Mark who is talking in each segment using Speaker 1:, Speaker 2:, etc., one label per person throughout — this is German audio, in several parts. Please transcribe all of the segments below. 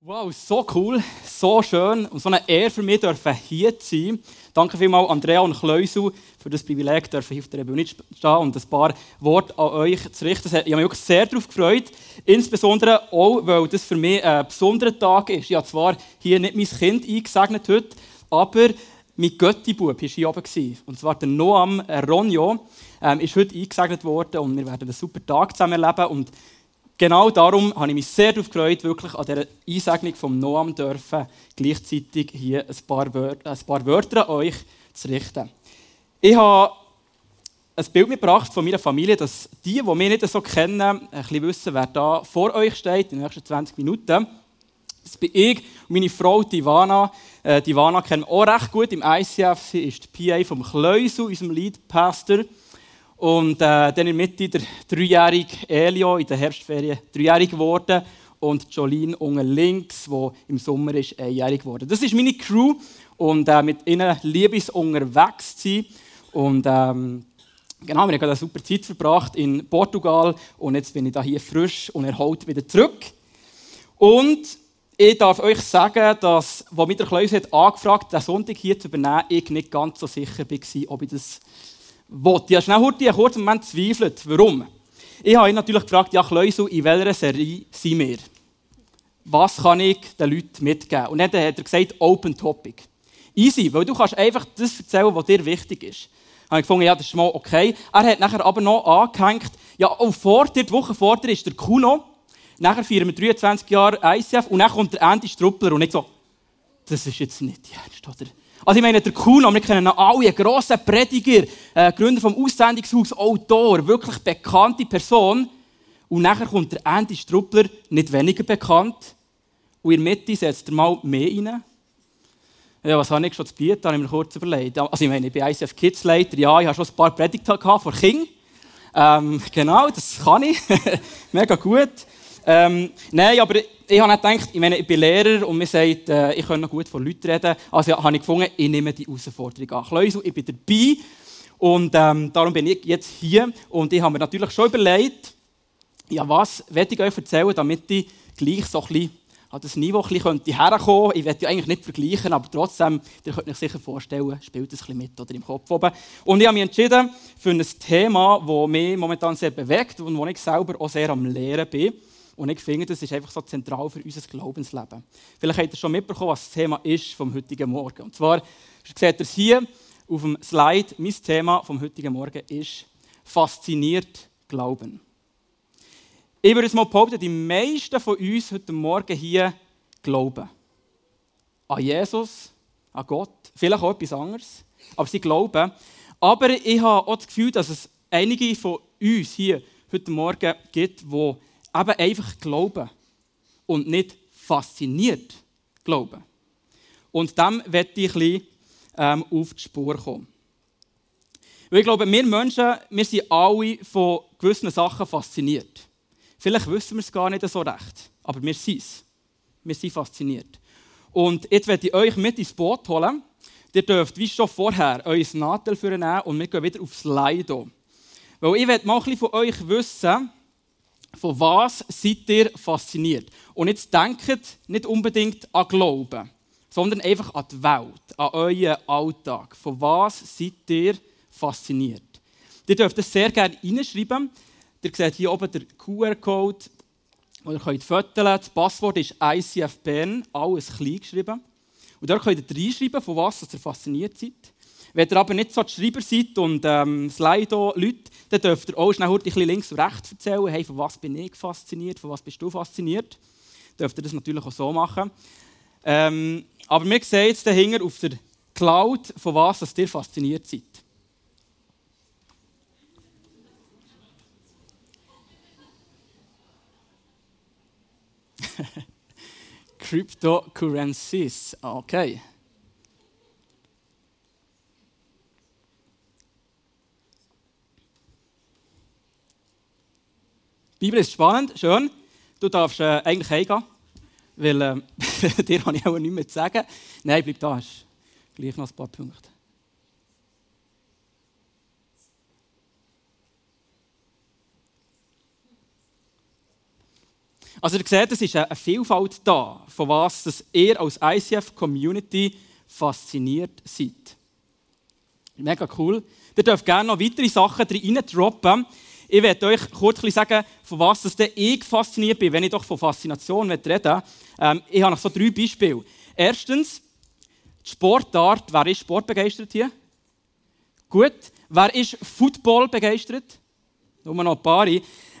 Speaker 1: Wow, so cool, so schön und so eine Ehre für mich, dürfen hier zu sein. Danke vielmals Andrea und Kleusel für das Privileg, dürfen hier auf der Bühne stehen und ein paar Worte an euch zu richten. Ich habe mich wirklich sehr darauf gefreut, insbesondere auch, weil das für mich ein besonderer Tag ist. Ich habe zwar hier nicht mein Kind eingesegnet heute, aber mein Göttibub war hier oben. Und zwar der Noam Ronjo ähm, ist heute eingesegnet worden und wir werden einen super Tag zusammen erleben. Und Genau darum habe ich mich sehr darauf gefreut, wirklich an dieser Einsegnung vom Noam dürfen, gleichzeitig hier ein paar, Wörter, ein paar Wörter an euch zu richten. Ich habe ein Bild mitgebracht von meiner Familie, dass die, die mich nicht so kennen, ein bisschen wissen, wer da vor euch steht in den nächsten 20 Minuten. Das bin ich und meine Frau Divana. Äh, Divana kennen wir auch recht gut im ICF. Sie ist die PA vom Kleusel, unserem Lead-Pastor. Und äh, dann in der Mitte der dreijährige Elio in der Herbstferien dreijährig geworden und Jolene unten links, wo im Sommer ist einjährig geworden. Das ist meine Crew und äh, mit ihnen liebe ich unterwegs zu sein. Und ähm, genau, wir haben eine super Zeit verbracht in Portugal und jetzt bin ich hier frisch und erholt wieder zurück. Und ich darf euch sagen, dass, als mich der Kleus hat angefragt, den Sonntag hier zu übernehmen, ich nicht ganz so sicher war, ob ich das will. Ich habe schnell einen kurzen Moment zweifelt. Warum? Ich habe ihn natürlich gefragt, ja, Kleusel, in welcher Serie sind wir? Was kann ich den Leuten mitgeben? Und dann hat er gesagt, Open Topic. Easy, weil du kannst einfach das erzählen, was dir wichtig ist. Dann habe ich gefunden, ja, das ist mal okay. Er hat nachher aber noch angehängt, ja, auch vor dir, die Woche vor dir ist der Kuno. Nachher feiern wir 23 Jahre ICF und dann kommt der Andy Struppler und ich so, das ist jetzt nicht ernst, oder? Also ich meine, der Kuno, wir kennen alle, ein grosser Prediger, äh, Gründer vom Aussendungshaus, Autor, wirklich bekannte Person. Und nachher kommt der Andy Struppler, nicht weniger bekannt. Und in der Mitte setzt er mal mehr rein. Ja, was habe ich schon zu bieten, habe ich mir kurz überlegt. Also ich meine, ich bin ICF Kids Leiter, ja, ich habe schon ein paar Predigten gehabt vor King. Ähm, genau, das kann ich. Mega gut. Ähm, nein, aber ich habe nicht gedacht, ich, meine, ich bin Lehrer und mir sagt, äh, ich kann noch gut von Leuten reden. Also habe ich gefunden, ich nehme die Herausforderung an. Kleusel, ich bin dabei und ähm, darum bin ich jetzt hier. Und ich habe mir natürlich schon überlegt, ja, was werde ich euch erzählen, damit ich gleich so ein bisschen an das Niveau ein bisschen herkommen Ich werde ja eigentlich nicht vergleichen, aber trotzdem, ihr könnt euch sicher vorstellen, spielt es ein bisschen mit oder im Kopf oben. Und ich habe mich entschieden für ein Thema, das mich momentan sehr bewegt und wo ich selber auch sehr am Lehren bin. Und ich finde, das ist einfach so zentral für unser Glaubensleben. Vielleicht habt ihr schon mitbekommen, was das Thema ist vom heutigen Morgen. Und zwar seht ihr es hier auf dem Slide. Mein Thema vom heutigen Morgen ist fasziniert Glauben. Ich würde es mal behaupten, die meisten von uns heute Morgen hier glauben. An Jesus, an Gott, vielleicht auch etwas anderes. Aber sie glauben. Aber ich habe auch das Gefühl, dass es einige von uns hier heute Morgen gibt, die eben einfach glauben und nicht fasziniert glauben. Und dem werde ich ein bisschen, ähm, auf die Spur kommen. Weil ich glaube, wir Menschen, wir sind alle von gewissen Sachen fasziniert. Vielleicht wissen wir es gar nicht so recht, aber wir sind es. Wir sind fasziniert. Und jetzt werde ich euch mit ins Boot holen. Ihr dürft, wie schon vorher, euer Nadel nehmen und wir gehen wieder aufs Slido. Weil ich werde mal ein bisschen von euch wissen, von was seid ihr fasziniert? Und jetzt denkt nicht unbedingt an Glauben, sondern einfach an die Welt, an euren Alltag. Von was seid ihr fasziniert? Ihr dürft das sehr gerne reinschreiben. Ihr seht hier oben den QR-Code, den ihr könnt fotografieren Das Passwort ist ICF Bern, alles klein geschrieben. Und dort könnt ihr reinschreiben, von was ihr fasziniert seid. Wenn ihr aber nicht so die Schreiber seid und ähm, Slido-Leute, dann dürft ihr auch schnell ein bisschen links und rechts erzählen, hey, von was bin ich fasziniert, von was bist du fasziniert. Dürft ihr das natürlich auch so machen. Ähm, aber wir sehen jetzt dahinter auf der Cloud, von was dass ihr fasziniert seid. Cryptocurrencies, okay. Die Bibel ist spannend, schön. Du darfst äh, eigentlich heimgehen, weil äh, dir habe ich auch nichts mehr zu sagen. Nein, bleib da, hast gleich noch ein paar Punkte. Also ihr seht, es ist eine Vielfalt da, von was ihr als ICF-Community fasziniert seid. Mega cool. Ihr dürft gerne noch weitere Sachen rein droppen. Ich werde euch kurz sagen, von was das ich fasziniert bin, wenn ich doch von Faszination rede. Ähm, ich habe noch so drei Beispiele. Erstens, die Sportart. Wer ist sportbegeistert hier? Gut. Wer ist Football begeistert? Nur noch ein paar.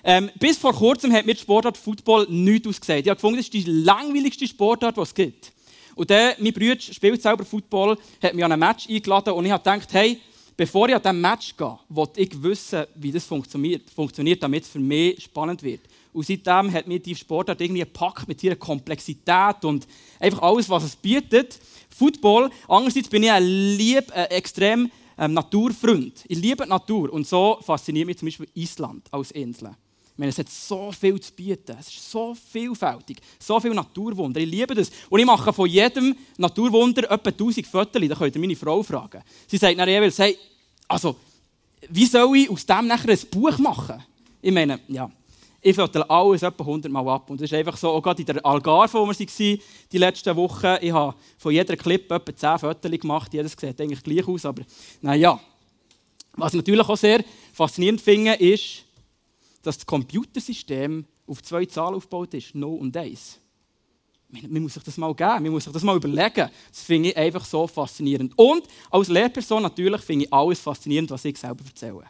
Speaker 1: Ähm, bis vor kurzem hat mir die Sportart Football nichts ausgesagt. Ich habe gefunden, das ist die langweiligste Sportart, die es gibt. Und dann, mein Bruder spielt selber Football, hat mich an ein Match eingeladen und ich habe gedacht, hey, bevor ich an diesem Match gehe, wollte ich wissen, wie das funktioniert, funktioniert damit es für mich spannend wird. Und seitdem hat mir die Sportart irgendwie gepackt mit ihrer Komplexität und einfach alles, was es bietet. Football. Andererseits bin ich ein lieb, ein extrem ähm, Naturfreund. Ich liebe die Natur und so fasziniert mich zum Beispiel Island als Insel. Meine, es hat so viel zu bieten. Es ist so vielfältig. So viele Naturwunder. Ich liebe das. Und ich mache von jedem Naturwunder etwa 1000 Fotos. Da könnt ihr meine Frau fragen. Sie sagt dann jeweils, hey, also, wie soll ich aus dem nachher ein Buch machen? Ich meine, ja, ich fotografiere alles etwa 100 Mal ab. Und das ist einfach so, auch gerade in der Algarve, wo wir waren, die letzten Wochen, ich habe von jeder Clip etwa 10 Fotos gemacht. Jedes sieht eigentlich gleich aus, aber naja. Was ich natürlich auch sehr faszinierend finde, ist, dass das Computersystem auf zwei Zahlen aufgebaut ist, 0 und 1. Man muss sich das mal geben, man muss sich das mal überlegen. Das finde ich einfach so faszinierend. Und als Lehrperson natürlich finde ich alles faszinierend, was ich selber erzähle.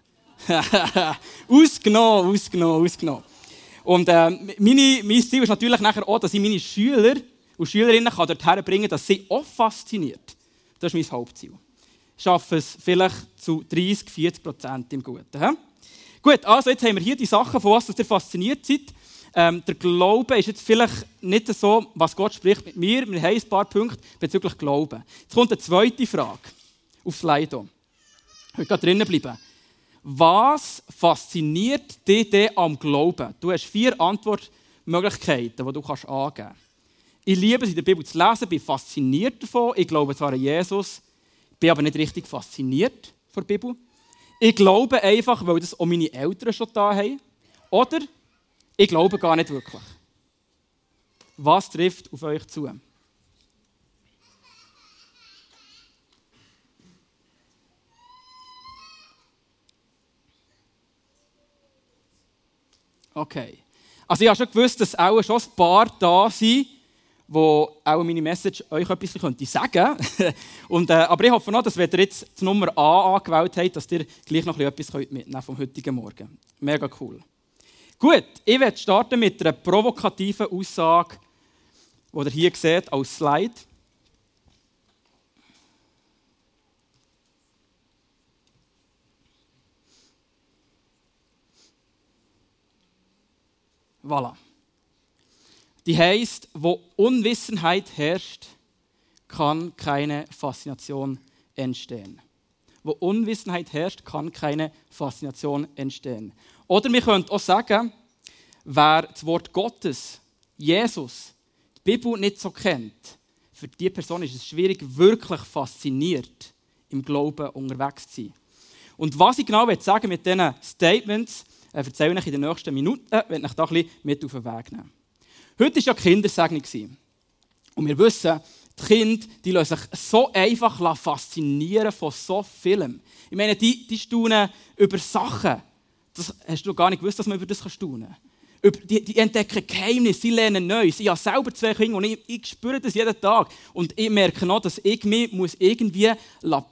Speaker 1: ausgenommen, ausgenommen, ausgenommen. Und äh, meine, mein Ziel ist natürlich nachher auch, dass ich meine Schüler und Schülerinnen kann dorthin bringen dass sie auch fasziniert. Das ist mein Hauptziel. Ich schaffe es vielleicht zu 30, 40 Prozent im Guten. He? Gut, also jetzt haben wir hier die Sachen, von was ihr fasziniert seid. Ähm, der Glaube ist jetzt vielleicht nicht so, was Gott spricht mit mir. Wir haben ein paar Punkte bezüglich Glauben. Jetzt kommt eine zweite Frage auf Slido. Ich will drinnen bleiben. Was fasziniert dich denn am Glauben? Du hast vier Antwortmöglichkeiten, die du kannst angeben kannst. Ich liebe es, in der Bibel zu lesen, bin fasziniert davon. Ich glaube zwar an Jesus, bin aber nicht richtig fasziniert von der Bibel. Ich glaube einfach, weil das auch meine Eltern schon da haben. Oder ich glaube gar nicht wirklich. Was trifft auf euch zu? Okay. Also ich habe schon gewusst, dass auch schon ein paar da sind, wo auch meine Message euch etwas könnte sagen Und, äh, Aber ich hoffe noch, dass wenn ihr jetzt die Nummer A angewählt habt, dass ihr gleich noch etwas mitnehmen vom heutigen Morgen. Mega cool. Gut, ich werde starten mit einer provokativen Aussage, die ihr hier seht als Slide. Voilà. Die heißt, wo Unwissenheit herrscht, kann keine Faszination entstehen. Wo Unwissenheit herrscht, kann keine Faszination entstehen. Oder wir können auch sagen, wer das Wort Gottes, Jesus, die Bibel nicht so kennt, für diese Person ist es schwierig, wirklich fasziniert im Glauben unterwegs zu sein. Und was ich genau sagen mit diesen Statements, äh, erzähle ich in den nächsten Minuten, wenn ich da ein bisschen mit auf den Weg nehmen. Heute war ja Kindersegnung. Und wir wissen, die Kinder die lassen sich so einfach faszinieren von so vielem. Ich meine, die, die staunen über Sachen. Das hast du gar nicht gewusst, dass man über das staunen kann. Die, die entdecken Geheimnisse, sie lernen Neues. Ich habe selber zwei Kinder und ich, ich spüre das jeden Tag. Und ich merke noch, dass ich mich muss irgendwie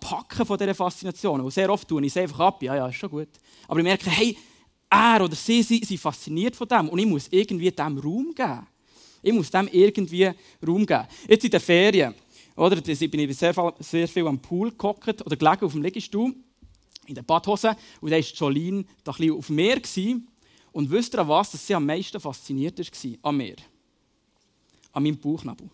Speaker 1: packen von dieser Faszination. Und sehr oft tue ich es einfach ab. Ja, ja, ist schon gut. Aber ich merke, hey, er oder sie sind fasziniert von dem und ich muss irgendwie dem Raum geben. Ich muss dem irgendwie Raum geben. Jetzt in den Ferien, oder, bin ich sehr, sehr viel am Pool gehockt oder gelegen auf dem Liegestuhl in der Badhose und da war Jolene da ein auf dem Meer. Und wisst ihr, an was dass sie am meisten fasziniert war? An mir. An meinem Bauchnabel.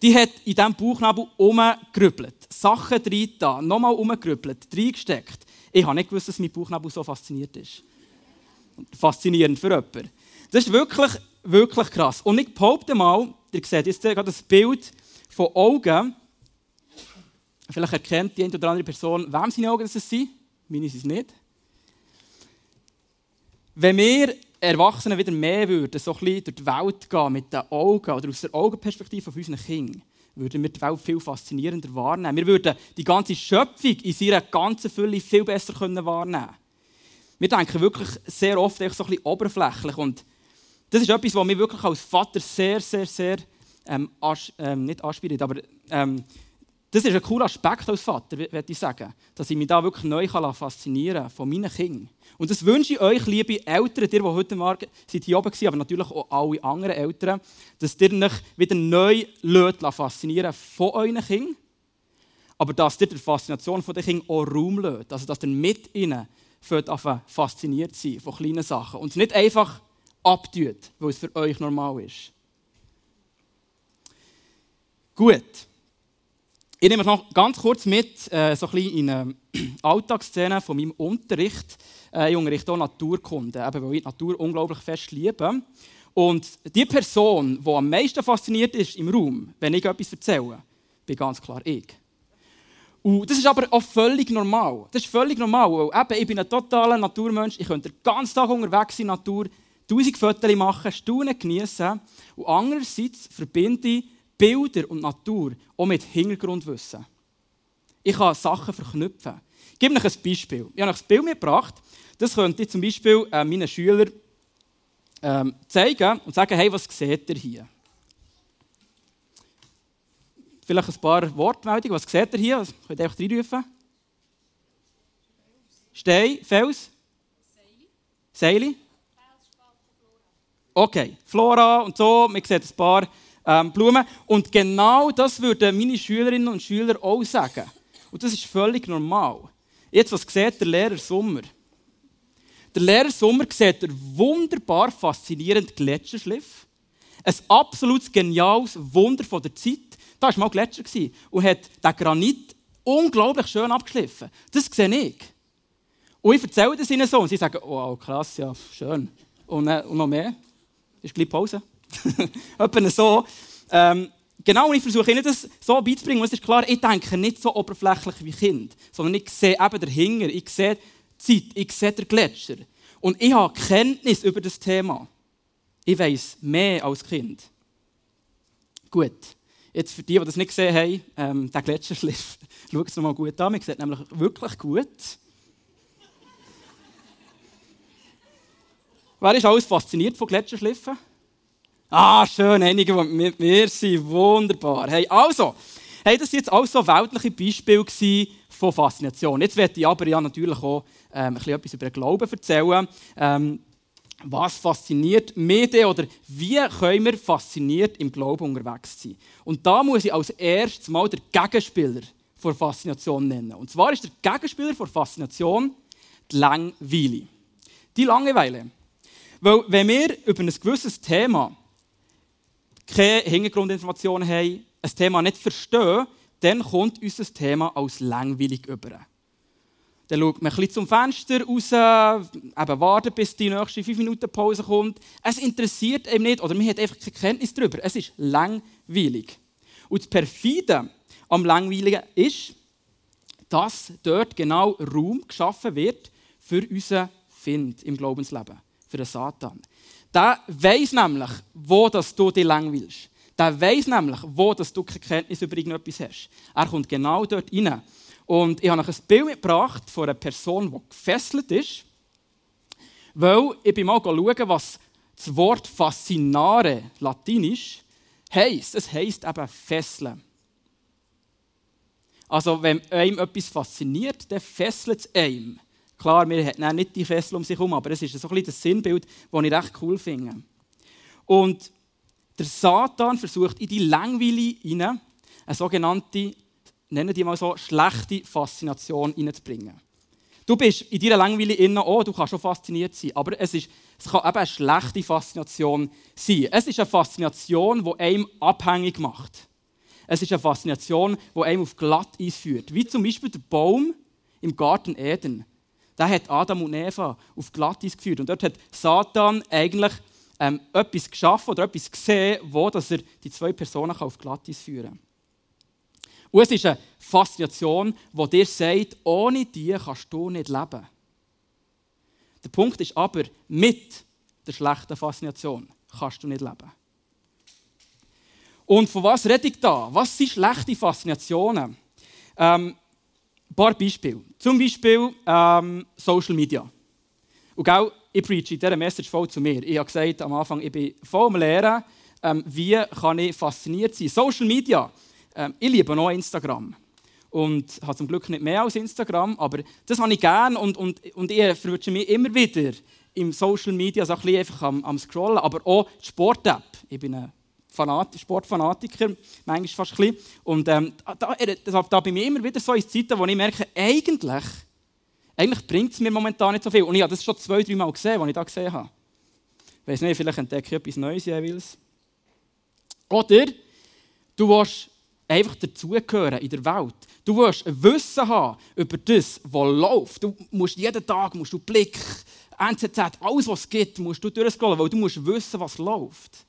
Speaker 1: Die hat in diesem Bauchnabel umgerüppelt, Sachen da, nochmal umgerüppelt, reingesteckt. Ich habe nicht gewusst, dass mein Bauchnabel so fasziniert ist. Faszinierend für jemanden. Das ist wirklich wirklich krass. Und ich behaupte mal, ihr seht jetzt gerade das Bild von Augen. Vielleicht erkennt die eine oder andere Person, wem seine Augen das sind. Meine sind es nicht. Wenn wir Erwachsenen wieder mehr würden so ein bisschen durch die Welt gehen mit den Augen oder aus der Augenperspektive von unseren Kindern, würden wir die Welt viel faszinierender wahrnehmen. Wir würden die ganze Schöpfung in ihrer ganzen Fülle viel besser wahrnehmen können. Wir denken wirklich sehr oft so ein bisschen oberflächlich und das ist etwas, was mich wirklich als Vater sehr, sehr, sehr ähm, as, ähm, nicht anspielt, aber ähm, das ist ein cooler Aspekt als Vater, würde ich sagen, dass ich mich da wirklich neu faszinieren kann von meinen Kindern. Und das wünsche ich euch, liebe Eltern, die, heute Morgen seid hier oben waren, aber natürlich auch alle anderen Eltern, dass ihr euch wieder neu faszinieren von euren Kindern, aber dass ihr der Faszination der Kinder auch Raum lässt, also dass ihr mit ihnen fasziniert seid von kleinen Sachen und nicht einfach abtut, weil es für euch normal ist. Gut. Ich nehme euch noch ganz kurz mit, äh, so ein bisschen in eine Alltagsszene von meinem Unterricht. Äh, ich unterrichte auch Naturkunde, eben, weil ich die Natur unglaublich fest liebe. Und die Person, die am meisten fasziniert ist im Raum, wenn ich etwas erzähle, bin ganz klar ich. Und das ist aber auch völlig normal. Das ist völlig normal, weil eben, ich bin ein totaler Naturmensch. Ich könnte den ganzen Tag unterwegs in der Natur, tausend Fotos machen, Stunden genießen. Und andererseits verbinde ich Bilder und Natur auch mit Hintergrundwissen. Ich kann Sachen verknüpfen. Ich gebe euch ein Beispiel. Ich habe euch ein Bild mitgebracht. Das könnte ich zum Beispiel äh, meinen Schülern ähm, zeigen und sagen, hey, was seht ihr hier? Vielleicht ein paar Wortmeldungen. Was seht ihr hier? Was könnt ihr einfach reinrufen? Stein, Fels? Seili. Okay, Flora und so. Man sieht ein paar ähm, Blumen. Und genau das würden meine Schülerinnen und Schüler auch sagen. Und das ist völlig normal. Jetzt, was sieht der Lehrer Sommer? Der Lehrer Sommer sieht einen wunderbar faszinierenden Gletscherschliff. Ein absolut geniales Wunder von der Zeit. Da war mal Gletscher und hat den Granit unglaublich schön abgeschliffen. Das sehe ich. Und ich erzähle das ihnen so und sie sagen, oh krass, ja, schön. Und, äh, und noch mehr. Ist gleich Pause. Etwa so. Ähm, genau, ich versuche ihnen das so beizubringen. Und es ist klar, ich denke nicht so oberflächlich wie Kind, sondern ich sehe eben dahinter, ich sehe die Zeit, ich sehe den Gletscher. Und ich habe Kenntnis über das Thema. Ich weiß mehr als Kind. Gut. Jetzt für die, die das nicht gesehen haben, ähm, der Gletscherschliff, schaut es mal gut an. Man sieht nämlich wirklich gut. Wer ist alles fasziniert von Gletscherschliffen? Ah, schön, einige, die mit mir sind. Wunderbar. Hey, also, hey, das waren jetzt alles so weltliche Beispiele von Faszination. Jetzt werde ich aber ja natürlich auch ähm, etwas über den Glauben erzählen. Ähm, was fasziniert mich denn, oder wie können wir fasziniert im Glauben unterwegs sein? Und da muss ich als erstes mal den Gegenspieler der Faszination nennen. Und zwar ist der Gegenspieler der Faszination die Langweile. Die Langeweile. Weil wenn wir über ein gewisses Thema keine Hintergrundinformationen haben, ein Thema nicht verstehen, dann kommt unser Thema als langweilig über. Dann schaut man ein bisschen zum Fenster raus, eben warten, bis die nächste 5 Minuten Pause kommt. Es interessiert einem nicht oder man hat einfach keine Kenntnis darüber. Es ist langweilig. Und das Perfide am Langweiligen ist, dass dort genau Raum geschaffen wird für unseren Find im Glaubensleben, für den Satan. Der weiß nämlich, wo dass du dich langweilst. Der weiß nämlich, wo dass du keine Kenntnis über irgendetwas hast. Er kommt genau dort rein. Und ich habe noch ein Bild mitgebracht von einer Person, die gefesselt ist. Weil ich bin mal schauen, was das Wort fascinare, latinisch, heisst. Es heisst eben fesseln. Also, wenn einem etwas fasziniert, dann fesselt es einem. Klar, wir haben nicht die Fessel um sich herum, aber es ist so ein bisschen das Sinnbild, das ich recht cool finde. Und der Satan versucht in die Langweile hinein eine sogenannte, nennen die mal so, schlechte Faszination hineinzubringen. Du bist in deiner Langweile innen, oh, du kannst schon fasziniert sein, aber es, ist, es kann eben eine schlechte Faszination sein. Es ist eine Faszination, die einem abhängig macht. Es ist eine Faszination, die einem auf Glatteis führt. Wie zum Beispiel der Baum im Garten Eden der hat Adam und Eva auf Glattis geführt. Und dort hat Satan eigentlich ähm, etwas geschaffen oder etwas gesehen, wo dass er die zwei Personen auf Glattis führen kann. Und es ist eine Faszination, die dir sagt, ohne die kannst du nicht leben. Der Punkt ist aber, mit der schlechten Faszination kannst du nicht leben. Und von was rede ich da? Was sind schlechte Faszinationen? Ähm, ein paar Beispiele. Zum Beispiel ähm, Social Media. Und gell, ich preache in dieser Message voll zu mir. Ich habe gesagt am Anfang, ich bin voll am Lehren, ähm, wie kann ich fasziniert sein. Social Media. Ähm, ich liebe noch Instagram. Und habe zum Glück nicht mehr als Instagram, aber das habe ich gerne und, und, und ich verwünsche mich immer wieder im Social Media so ein bisschen einfach am, am Scrollen, aber auch die Sport-App. Ich bin ein Fanat Sportfanatiker, manchmal fast ein bisschen. Und ähm, da, da, da bin ich immer wieder so in Zeiten, wo ich merke, eigentlich, eigentlich bringt es mir momentan nicht so viel. Und ich habe das schon zwei, drei Mal gesehen, was ich da gesehen habe. Ich weiß nicht, vielleicht entdecke ich etwas Neues jeweils. Oder du willst einfach dazugehören in der Welt. Du willst ein Wissen haben über das, was läuft. Du musst jeden Tag musst du Blick, NZZ, alles was es gibt, musst du durchscrollen, weil du musst wissen, was läuft.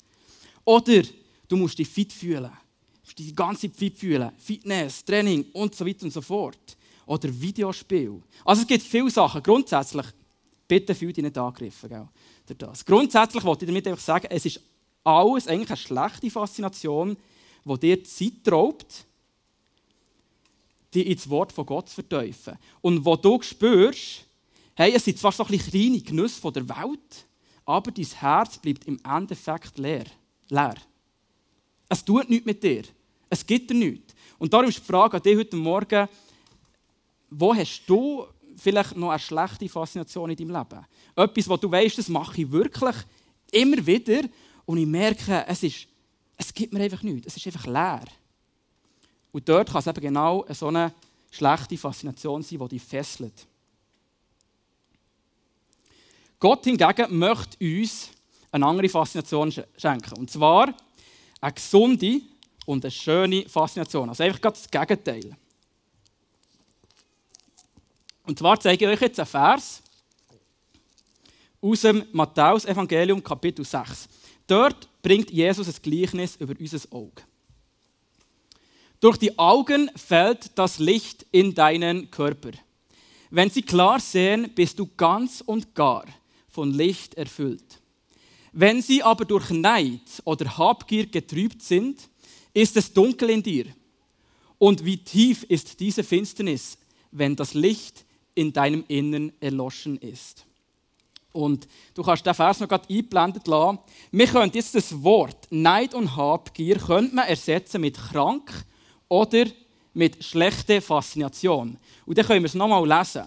Speaker 1: Oder du musst dich fit fühlen. Du musst dich die ganze Zeit fit fühlen. Fitness, Training und so weiter und so fort. Oder Videospiel. Also es gibt viele Sachen. Grundsätzlich, bitte fühl dich nicht angegriffen. Gell, das. Grundsätzlich wollte ich damit einfach sagen, es ist alles eigentlich eine schlechte Faszination, die dir Zeit raubt, dich ins Wort von Gott zu verteufeln. Und wo du spürst, hey, es sind zwar so ein kleine Genüsse der Welt, aber dein Herz bleibt im Endeffekt leer. Leer. Es tut nichts mit dir. Es gibt dir nichts. Und darum ist die Frage an dich heute Morgen, wo hast du vielleicht noch eine schlechte Faszination in deinem Leben? Etwas, wo du weißt, das mache ich wirklich immer wieder und ich merke, es, ist, es gibt mir einfach nichts. Es ist einfach leer. Und dort kann es eben genau so eine schlechte Faszination sein, die dich fesselt. Gott hingegen möchte uns eine andere Faszination schenken. Und zwar eine gesunde und eine schöne Faszination. Also einfach das Gegenteil. Und zwar zeige ich euch jetzt einen Vers aus dem Matthäus-Evangelium, Kapitel 6. Dort bringt Jesus ein Gleichnis über unser Auge. Durch die Augen fällt das Licht in deinen Körper. Wenn sie klar sehen, bist du ganz und gar von Licht erfüllt. Wenn sie aber durch Neid oder Habgier getrübt sind, ist es dunkel in dir. Und wie tief ist diese Finsternis, wenn das Licht in deinem Innern erloschen ist? Und du kannst den Vers noch gerade eingeblendet lassen. Wir können jetzt das Wort Neid und Habgier könnte man ersetzen mit krank oder mit schlechter Faszination. Und dann können wir es nochmal lesen.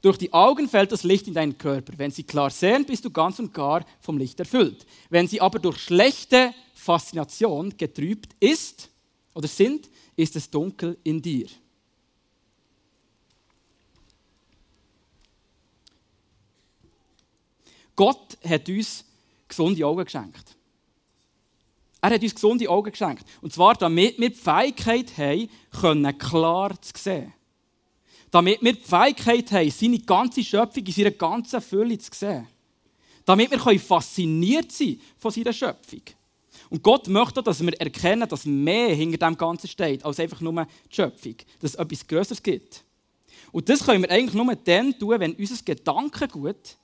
Speaker 1: Durch die Augen fällt das Licht in deinen Körper. Wenn sie klar sehen, bist du ganz und gar vom Licht erfüllt. Wenn sie aber durch schlechte Faszination getrübt ist oder sind, ist es dunkel in dir. Gott hat uns gesunde Augen geschenkt. Er hat uns gesunde Augen geschenkt. Und zwar, damit wir die Fähigkeit haben, klar zu sehen. Damit wir die Fähigkeit haben, seine ganze Schöpfung in seiner ganzen Fülle zu sehen. Damit wir fasziniert sein von seiner Schöpfung. Und Gott möchte, dass wir erkennen, dass mehr hinter dem Ganzen steht, als einfach nur die Schöpfung. Dass es etwas Größeres gibt. Und das können wir eigentlich nur dann tun, wenn unser Gedankengut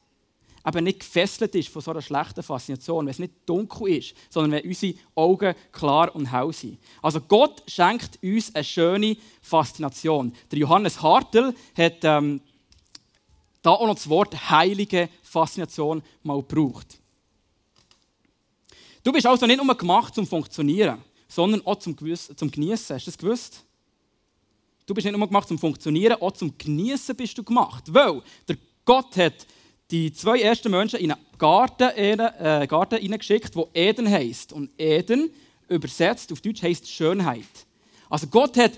Speaker 1: eben nicht gefesselt ist von so einer schlechten Faszination, wenn es nicht dunkel ist, sondern wenn unsere Augen klar und hell sind. Also Gott schenkt uns eine schöne Faszination. Der Johannes Hartl hat ähm, da auch noch das Wort heilige Faszination mal gebraucht. Du bist also nicht nur gemacht zum Funktionieren, sondern auch zum, zum Genießen. Hast du das gewusst? Du bist nicht nur gemacht zum Funktionieren, auch zum Genießen bist du gemacht. Weil der Gott hat die zwei ersten Menschen in einen Garten, äh, Garten hineingeschickt, wo Eden heißt. Und Eden, übersetzt auf Deutsch, heißt Schönheit. Also Gott hat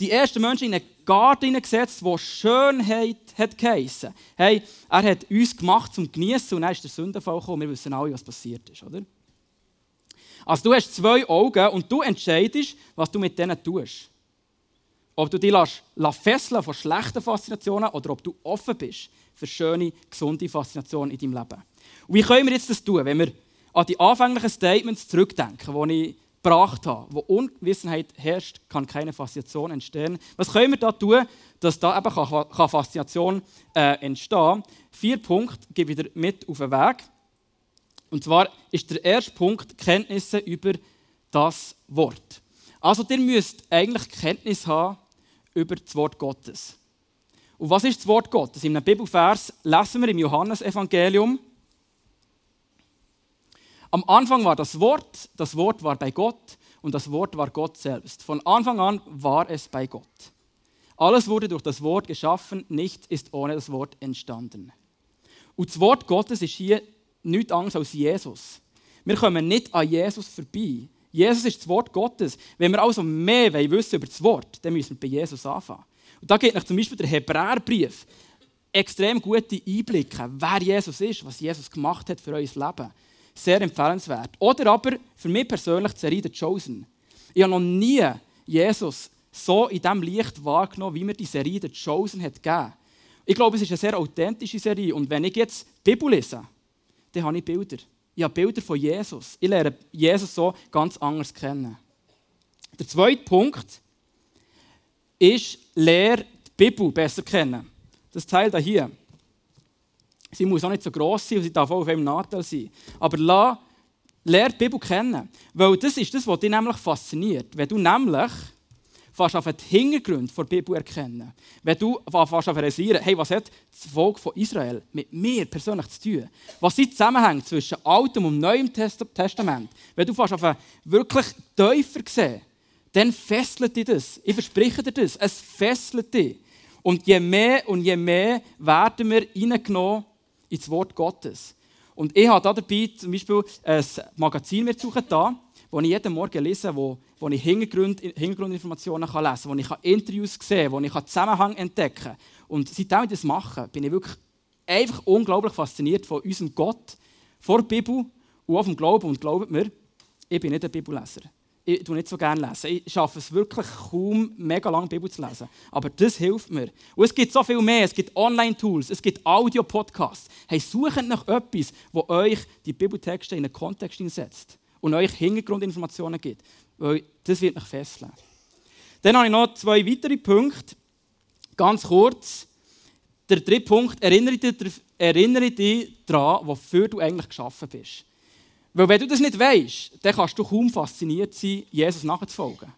Speaker 1: die ersten Menschen in einen Garten hineingesetzt, wo Schönheit hat geheissen. Hey, er hat uns gemacht zum Genießen und dann ist der Sündenfall gekommen. Wir wissen alle, was passiert ist, oder? Also du hast zwei Augen und du entscheidest, was du mit denen tust. Ob du dich fesseln von schlechten Faszinationen oder ob du offen bist für schöne, gesunde Faszination in deinem Leben. Und wie können wir jetzt das tun, wenn wir an die anfänglichen Statements zurückdenken, die ich gebracht habe, wo Unwissenheit herrscht, kann keine Faszination entstehen. Was können wir da tun, dass da eben Faszination äh, entstehen? Vier Punkte gebe ich dir mit auf den Weg. Und zwar ist der erste Punkt Kenntnisse über das Wort. Also, ihr müsst eigentlich Kenntnis haben über das Wort Gottes. Und was ist das Wort Gottes? In einem Bibelvers lesen wir im Johannesevangelium. Am Anfang war das Wort, das Wort war bei Gott und das Wort war Gott selbst. Von Anfang an war es bei Gott. Alles wurde durch das Wort geschaffen, nichts ist ohne das Wort entstanden. Und das Wort Gottes ist hier nichts anderes als Jesus. Wir kommen nicht an Jesus vorbei. Jesus ist das Wort Gottes. Wenn wir also mehr wissen über das Wort, dann müssen wir bei Jesus anfangen. Und da geht zum Beispiel der Hebräerbrief extrem gute Einblicke, wer Jesus ist, was Jesus gemacht hat für unser Leben. Sehr empfehlenswert. Oder aber für mich persönlich die Serie The Chosen. Ich habe noch nie Jesus so in diesem Licht wahrgenommen, wie mir die Serie The Chosen hat gegeben. Ich glaube, es ist eine sehr authentische Serie. Und wenn ich jetzt die Bibel lese, dann habe ich Bilder. Ich habe Bilder von Jesus. Ich lerne Jesus so ganz anders kennen. Der zweite Punkt ist, lehre die Bibel besser kennen. Das Teil da hier. Sie muss auch nicht so gross sein und sie darf auch auf einem Nachteil sein. Aber la, lehre die Bibel kennen. Weil das ist das, was dich nämlich fasziniert. Wenn du nämlich fast auf den Hintergrund der Bibel erkennen. Wenn du fast auf realisieren, hey, was hat das Volk von Israel mit mir persönlich zu tun? Was sind die Zusammenhänge zwischen Altem und Neuem Testament? Wenn du fast auf wirklich tiefer siehst, dann fesselt dich das. Ich verspreche dir das. Es fesselt dich. Und je mehr und je mehr werden wir reingenommen ins Wort Gottes. Und ich habe dabei zum Beispiel ein Magazin mir da, wo ich jeden Morgen lese, wo, wo ich Hintergrund, Hintergrundinformationen kann lesen kann, wo ich Interviews sehen kann, wo ich Zusammenhang entdecken kann. Und seitdem ich das mache, bin ich wirklich einfach unglaublich fasziniert von unserem Gott, von der Bibel und auch vom Glauben. Und glaubt mir, ich bin nicht ein Bibelleser. Ich tue nicht so gerne lesen. Ich schaffe es wirklich kaum, mega lange Bibel zu lesen. Aber das hilft mir. Und es gibt so viel mehr. Es gibt Online-Tools, es gibt Audio-Podcasts. Hey, sucht nach etwas, das euch die Bibeltexte in einen Kontext setzt und euch Hintergrundinformationen gibt. Weil das wird mich fesseln. Dann habe ich noch zwei weitere Punkte. Ganz kurz. Der dritte Punkt, erinnere dich, erinnere dich daran, wofür du eigentlich geschaffen bist. Weil wenn du das nicht weißt, dann kannst du kaum fasziniert sein, Jesus nachzufolgen.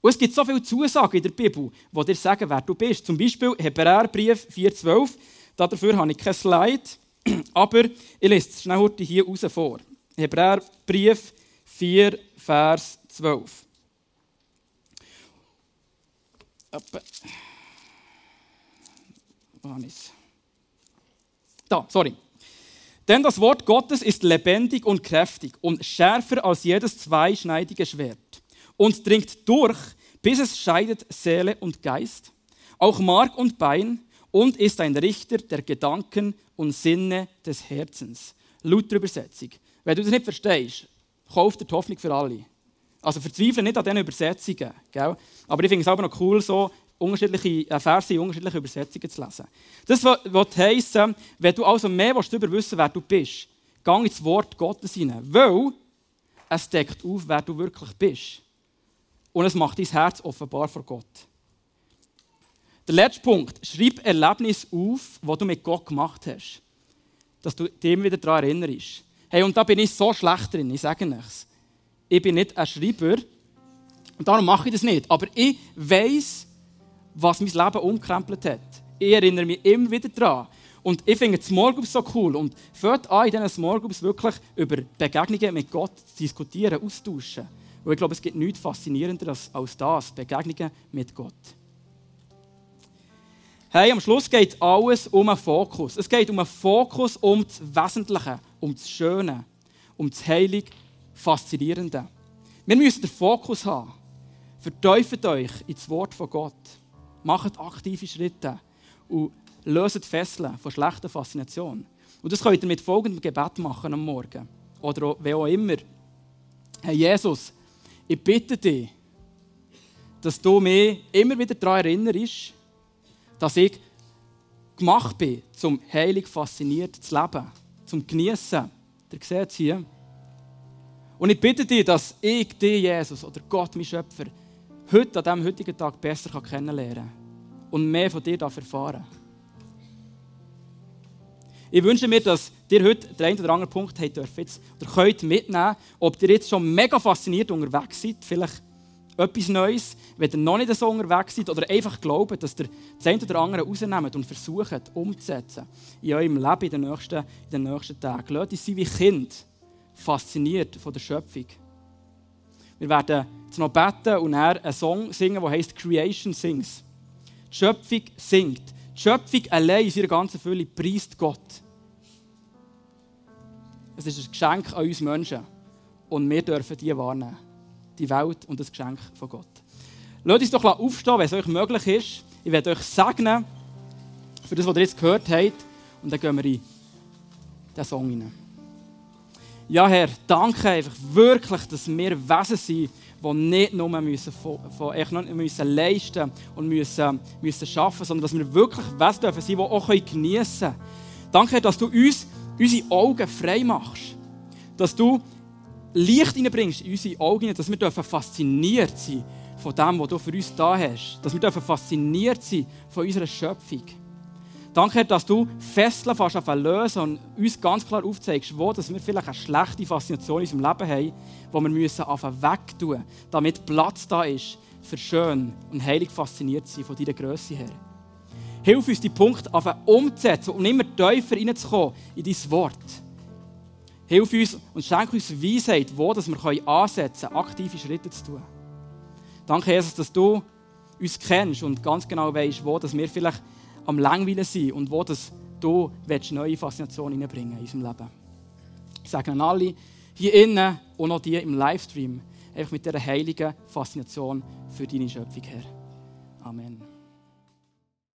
Speaker 1: Und es gibt so viele Zusagen in der Bibel, die dir sagen, wer du bist. Zum Beispiel Hebräerbrief 4,12. Dafür habe ich kein Slide, aber ich lese es schnell hier raus vor. Hebräerbrief 4, Vers 12. Wo habe ich es? Da, sorry. Denn das Wort Gottes ist lebendig und kräftig und schärfer als jedes zweischneidige Schwert und dringt durch, bis es scheidet Seele und Geist, auch Mark und Bein und ist ein Richter der Gedanken und Sinne des Herzens. Luther-Übersetzung. Wenn du das nicht verstehst, kauf dir die Hoffnung für alle. Also verzweifle nicht an diesen Übersetzungen. Gell? Aber ich finde es aber noch cool, so unterschiedliche äh, Verse in unterschiedlichen Übersetzungen zu lesen. Das wird heissen, wenn du also mehr darüber wissen wer du bist, geh ins Wort Gottes hinein. Weil es deckt auf, wer du wirklich bist. Und es macht dein Herz offenbar vor Gott. Der letzte Punkt. Schreib Erlebnis auf, was du mit Gott gemacht hast. Dass du dem wieder daran erinnerst. Hey, und da bin ich so schlecht drin, ich sage nichts. Ich bin nicht ein Schreiber und darum mache ich das nicht. Aber ich weiß, was mein Leben umkrempelt hat. Ich erinnere mich immer wieder daran. Und ich finde Small Groups so cool. Und fängt an, in diesen Small Groups wirklich über Begegnungen mit Gott zu diskutieren, austauschen. Weil ich glaube, es gibt nichts Faszinierenderes als das, Begegnungen mit Gott. Hey, am Schluss geht alles um einen Fokus. Es geht um einen Fokus um das Wesentliche, um das Schöne, um das Heilig Faszinierende. Wir müssen den Fokus haben. Verteufelt euch ins Wort von Gott. Macht aktive Schritte und löst Fesseln von schlechter Faszination. Und das könnt ihr mit folgendem Gebet machen am Morgen. Oder wer auch immer. Herr Jesus, ich bitte dich, dass du mich immer wieder daran erinnerst, dass ich gemacht bin, zum heilig fasziniert zu leben, zum Genießen. Ihr seht es hier. Und ich bitte dich, dass ich dich, Jesus, oder Gott, mein Schöpfer, heute, an diesem heutigen Tag besser kennenlernen kann und mehr von dir erfahren Ich wünsche mir, dass ihr heute den einen oder anderen Punkt habt jetzt, oder könnt mitnehmen, ob ihr jetzt schon mega fasziniert unterwegs seid, vielleicht etwas Neues, wenn ihr noch nicht so unterwegs seid oder einfach glaubt, dass ihr das eine oder andere rausnehmt und versucht umzusetzen in eurem Leben in den nächsten, in den nächsten Tagen. Lasst uns sein wie Kind, fasziniert von der Schöpfung. Wir werden jetzt noch beten und dann einen Song singen, der heißt Creation Sings. Die Schöpfung singt. Die Schöpfung allein in ihrer ganzen Fülle preist Gott. Es ist ein Geschenk an uns Menschen. Und wir dürfen die wahrnehmen. Die Welt und das Geschenk von Gott. Lasst uns doch aufstehen, wenn es euch möglich ist. Ich werde euch segnen für das, was ihr jetzt gehört habt. Und dann gehen wir in den Song hinein. Ja, Herr, danke einfach wirklich, dass wir Wesen sind, die nicht nur müssen, von, echt müssen leisten und müssen, müssen schaffen, sondern dass wir wirklich Wesen dürfen sein, die auch geniessen können. Danke, dass du uns unsere Augen frei machst. Dass du Licht hineinbringst in unsere Augen, dass wir fasziniert sein von dem, was du für uns da hast. Dass wir fasziniert sein von unserer Schöpfung. Danke, dass du Fesseln fast lösen und uns ganz klar aufzeigst, wo dass wir vielleicht eine schlechte Faszination in unserem Leben haben, wo wir müssen wegtun müssen, damit Platz da ist für schön und heilig fasziniert sein von deiner Größe her. Hilf uns, die Punkte umzusetzen und immer tiefer reinzukommen in dein Wort. Hilf uns und schenk uns Weisheit, wo dass wir ansetzen können, aktive Schritte zu tun. Danke, Jesus, dass du uns kennst und ganz genau weißt, wo dass wir vielleicht am Langweilen sind und wo dass du neue Faszination hineinbringen in unserem Leben. Ich sage an alle hier innen und auch die im Livestream, einfach mit dieser heiligen Faszination für deine Schöpfung, Herr. Amen.